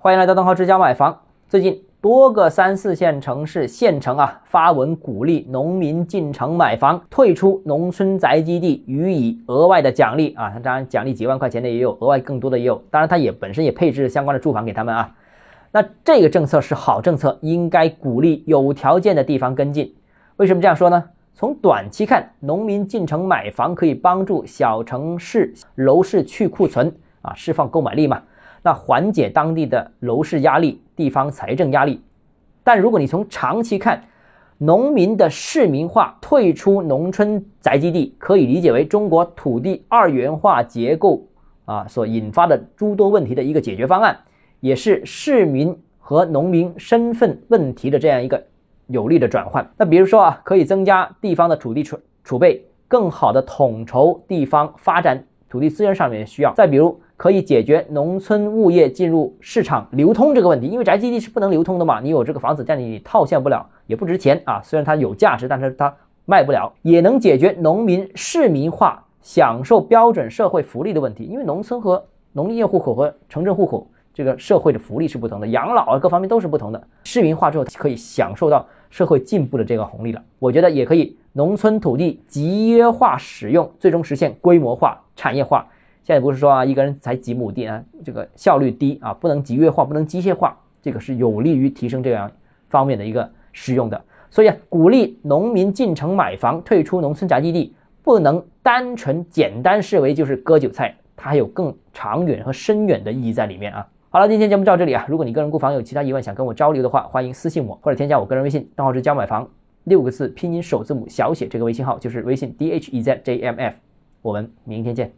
欢迎来到邓浩之家买房。最近多个三四线城市县城啊发文鼓励农民进城买房，退出农村宅基地，予以额外的奖励啊。当然，奖励几万块钱的也有，额外更多的也有。当然，它也本身也配置相关的住房给他们啊。那这个政策是好政策，应该鼓励有条件的地方跟进。为什么这样说呢？从短期看，农民进城买房可以帮助小城市楼市去库存啊，释放购买力嘛。那缓解当地的楼市压力、地方财政压力，但如果你从长期看，农民的市民化、退出农村宅基地，可以理解为中国土地二元化结构啊所引发的诸多问题的一个解决方案，也是市民和农民身份问题的这样一个有力的转换。那比如说啊，可以增加地方的土地储储备，更好的统筹地方发展土地资源上面的需要。再比如。可以解决农村物业进入市场流通这个问题，因为宅基地是不能流通的嘛，你有这个房子但你套现不了，也不值钱啊。虽然它有价值，但是它卖不了。也能解决农民市民化、享受标准社会福利的问题，因为农村和农业户口和城镇户口这个社会的福利是不同的，养老啊各方面都是不同的。市民化之后可以享受到社会进步的这个红利了。我觉得也可以，农村土地集约化使用，最终实现规模化、产业化。现在不是说啊，一个人才几亩地啊，这个效率低啊，不能集约化，不能机械化，这个是有利于提升这样方面的一个使用的。所以啊，鼓励农民进城买房，退出农村宅基地，不能单纯简单视为就是割韭菜，它还有更长远和深远的意义在里面啊。好了，今天节目到这里啊，如果你个人购房有其他疑问想跟我交流的话，欢迎私信我或者添加我个人微信，账号是教买房六个字拼音首字母小写，这个微信号就是微信 d h e z j m f，我们明天见。